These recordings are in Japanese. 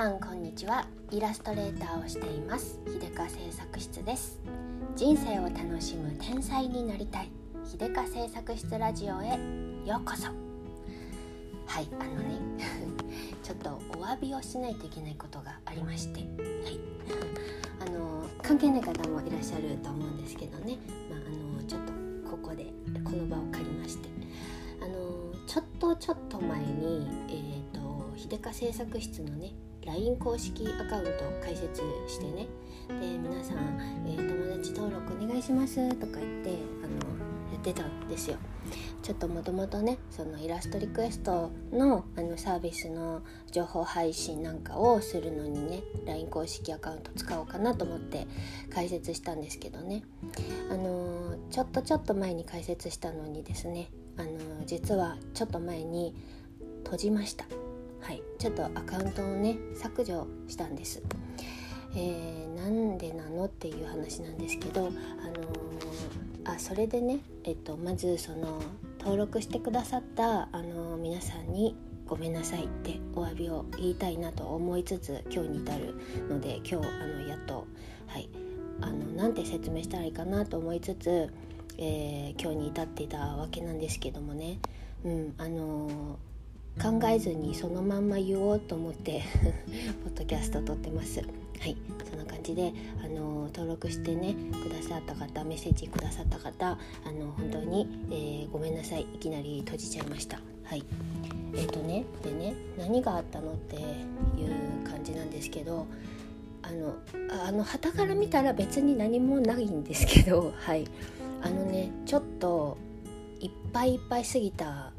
さんこんにちは。イラストレーターをしています。秀香製作室です。人生を楽しむ天才になりたい。秀香製作室ラジオへ。ようこそ。はいあのね ちょっとお詫びをしないといけないことがありまして。はい。あの関係ない方もいらっしゃると思うんですけどね。まああのちょっとここでこの場を借りまして。あのちょっとちょっと前にえっ、ー、と秀香製作室のね LINE 公式アカウント開設してね。で皆さん、えー、友達登録お願いしますとか言ってあのやってたんですよ。ちょっともともとねそのイラストリクエストのあのサービスの情報配信なんかをするのにね LINE 公式アカウント使おうかなと思って開設したんですけどね。あのちょっとちょっと前に開設したのにですねあの実はちょっと前に閉じました。はい。ちょっとアカウントをね削除したんです。えー、なんでなのっていう話なんですけど、あのー、あそれでね、えっと、まずその登録してくださった、あのー、皆さんにごめんなさいってお詫びを言いたいなと思いつつ今日に至るので今日あのやっとはい。あのなんて説明したらいいかなと思いつつ、えー、今日に至っていたわけなんですけどもね、うんあの考えずにそのまんま言おうと思って ポッドキャスト撮ってます。はい。そんな感じであの登録してねくださった方メッセージくださった方あの本当に、えー、ごめんなさい。いきなり閉じちゃいました。はい。えっ、ー、とねでね何があったのっていう感じなんですけどあのあの旗から見たら別に何もないんですけどはい。あのねちょっといっぱいいっぱいすぎた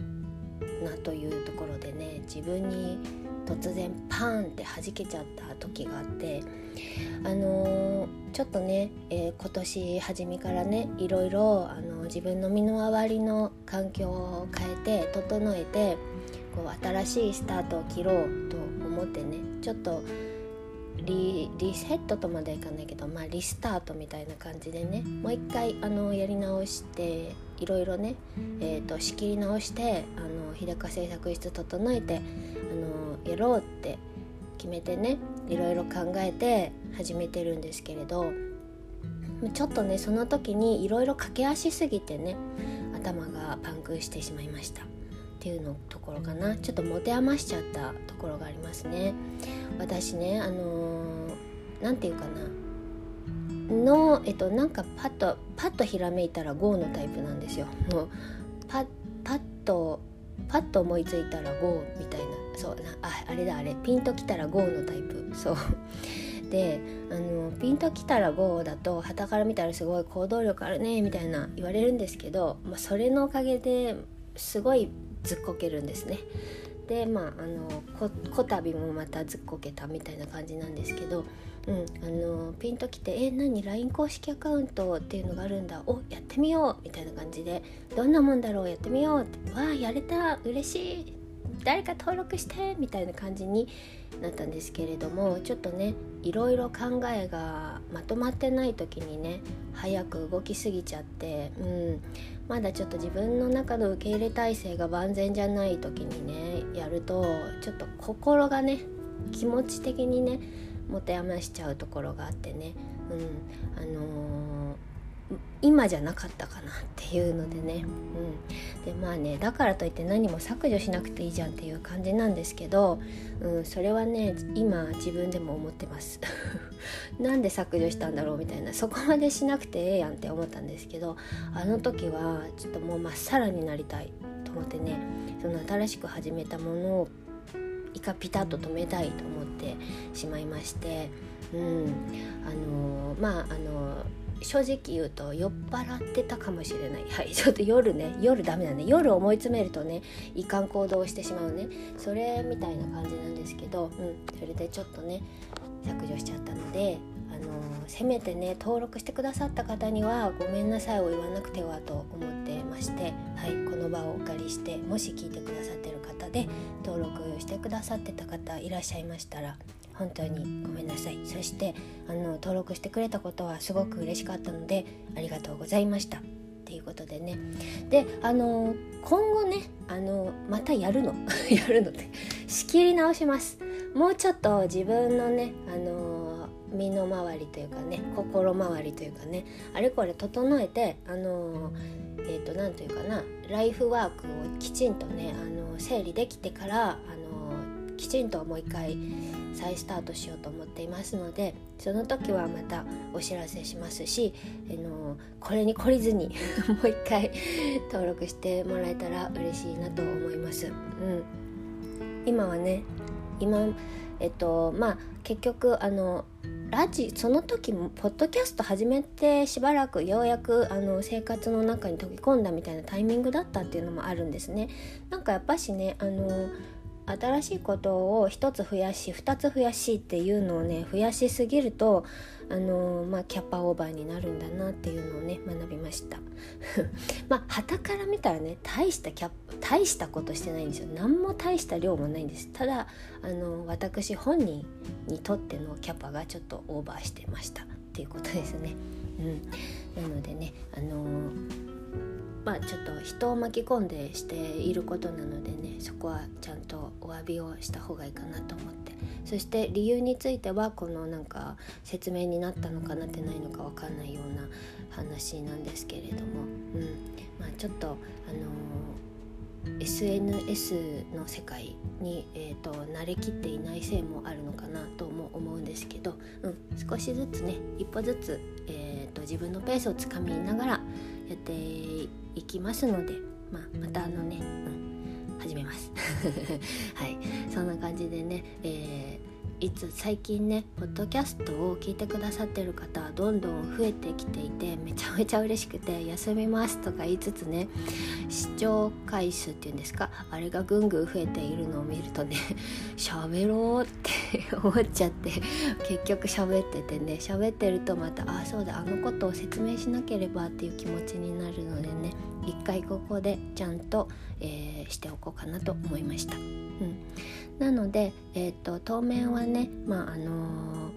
なというところでね自分に突然パーンって弾けちゃった時があってあのー、ちょっとね、えー、今年初めからねいろいろ、あのー、自分の身の回りの環境を変えて整えてこう新しいスタートを切ろうと思ってねちょっとリリセットとまではいかないけど、まあ、リスタートみたいな感じでねもう一回あのやり直していろいろね、えーと、仕切り直してあの日高製作室整えてあのやろうって決めてねいろいろ考えて始めてるんですけれどちょっとねその時にいろいろ駆け足すぎてね頭がパンクしてしまいました。っていうのところかな。ちょっと持て余しちゃったところがありますね。私ねあの何、て言うかな。の、えっと、なんかパッとパッとひらめいたら GO のタイプなんですよ。もうパパッとパッと思いついたら GO みたいな。そうなああれだあれ。ピンときたら GO のタイプ。そう。であのピンときたら GO だと旗から見たらすごい行動力あるねみたいな言われるんですけど、まあ、それのおかげですごいずっこけるんですね。でまああのここたびもまたずっこけたみたいな感じなんですけど、うん、あのピンときて「え何？LINE 公式アカウントっていうのがあるんだ。おやってみよう」みたいな感じで「どんなもんだろう？やってみよう」って「わあやれた。嬉しい。誰か登録して」みたいな感じになったんですけれどもちょっとねいろいろ考えがまとまってない時にね早く動きすぎちゃって、うん、まだちょっと自分の中の受け入れ体制が万全じゃない時にねやるとちょっと心がね気持ち的にね持て余しちゃうところがあってね、うんあのー、今じゃなかったかなっていうのでね、うん、でまあねだからといって何も削除しなくていいじゃんっていう感じなんですけど、うん、それはね今自分でも思ってます。なんで削除したんだろうみたいな。そこまでしなくてええやんって思ったんですけどあの時はちょっともうまっさらになりたいと思ってね。その新しく始めたものをイカピタッと止めたいと思ってしまいまして、うん、あのまああの正直言うと酔っ払ってたかもしれない。はいちょっと夜ね夜ダメだね。夜思い詰めるとねいかん行動をしてしまうね。それみたいな感じなんですけど、うん、それでちょっとね削除しちゃったのであのせめてね登録してくださった方にはごめんなさいを言わなくてはと思ってましてはいこの場をお借りしてもし聞いてくださってる方で登録してくださってた方いらっしゃいましたら本当にごめんなさい。そしてあの登録してくれたことはすごく嬉しかったのでありがとうございました。っていうことでね。であの今後ねあのまたやるの？やるのって仕切り直します。もうちょっと自分のねあの身の回りというかね心回りというかねあれこれ整えてあのえーと、なんというかなライフワークをきちんとねあの整理できてからあのきちんともう一回再スタートしようと思っていますのでその時はまたお知らせしますしあのこれに懲りずに もう一回登録してもらえたら嬉しいなと思います。うん、今はね今えっとまあ結局あのラジその時もポッドキャスト始めてしばらくようやくあの生活の中に溶け込んだみたいなタイミングだったっていうのもあるんですね。なんかやっぱしねあの新しいことを1つ増やし2つ増やしっていうのをね増やしすぎるとあのー、まあ、キャパオーバーになるんだなっていうのをね学びました。まあ旗から見たらね大したキャ大したことしてないんですよ。何も大した量もないんです。ただあのー、私本人にとってのキャパがちょっとオーバーしてましたっていうことですね、うん、なのでねあのーまあちょっと人を巻き込んでしていることなのでねそこはちゃんとお詫びをした方がいいかなと思って。そして理由についてはこのなんか説明になったのかなってないのか分かんないような話なんですけれども、うん。まあ、ちょっとあのー、SNS の世界に、えーと、慣れきっていないせいもあるのかなとも思うんですけど、うん、少しずつね一歩ずつ、えーと自分のペースをつかみながらやっていいきますので、まあ、またあのね、うん、始めます。はい。そんな感じでね、えーいつ最近ねポッドキャストを聞いてくださってる方どんどん増えてきていてめちゃめちゃ嬉しくて「休みます」とか言いつつね視聴回数っていうんですかあれがぐんぐん増えているのを見るとね 喋ろうって思っちゃって 結局喋っててね喋ってるとまた「ああそうだあのことを説明しなければ」っていう気持ちになるのでね一回ここでちゃんと、えー、しておこうかなと思いました。なので、えーと、当面はね、まああのー、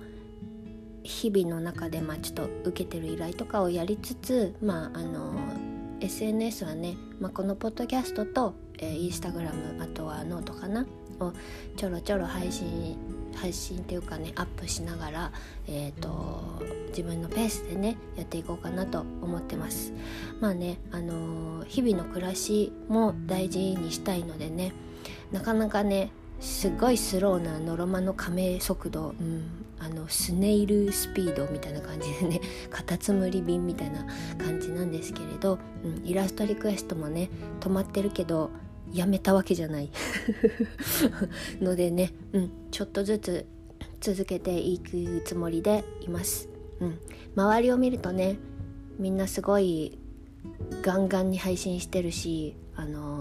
日々の中で、まあ、ちょっと受けてる依頼とかをやりつつ、まああのー、SNS はね、まあ、このポッドキャストと、えー、インスタグラムあとはノートかなをちょろちょろ配信配信っていうかねアップしながら、えーと、自分のペースでねやっていこうかなと思ってます。まあねあのー、日々の暮らしも大事にしたいのでねなかなかねすごいスローなノロマの加盟速度、うん、あのスネイルスピードみたいな感じでね カタツムリ便みたいな感じなんですけれど、うん、イラストリクエストもね止まってるけどやめたわけじゃない。のでね、うん、ちょっとずつ続けていくつもりでいます、うん、周りを見るとねみんなすごいガンガンに配信してるしあの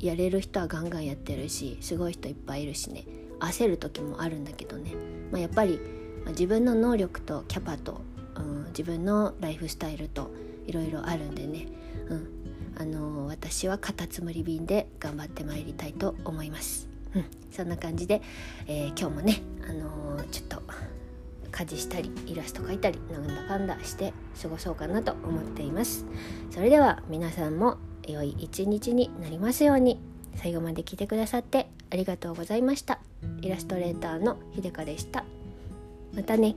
やれる人はガンガンやってるしすごい人いっぱいいるしね。焦る時もあるんだけどね、まあ、やっぱり、自分の能力とキャパと、うん、自分のライフスタイルといろいろあるんでね、うん、あの私はカタツムリ便で頑張ってまいりたいと思います。うん、そんな感じで、えー、今日もね、あのー、ちょっと家事したりイラスト描いたりなんだかんだして過ごそうかなと思っています。それでは皆さんも良い一日になりますように最後まで聞いてくださってありがとうございました。イラストレーターのひでかでした。またね。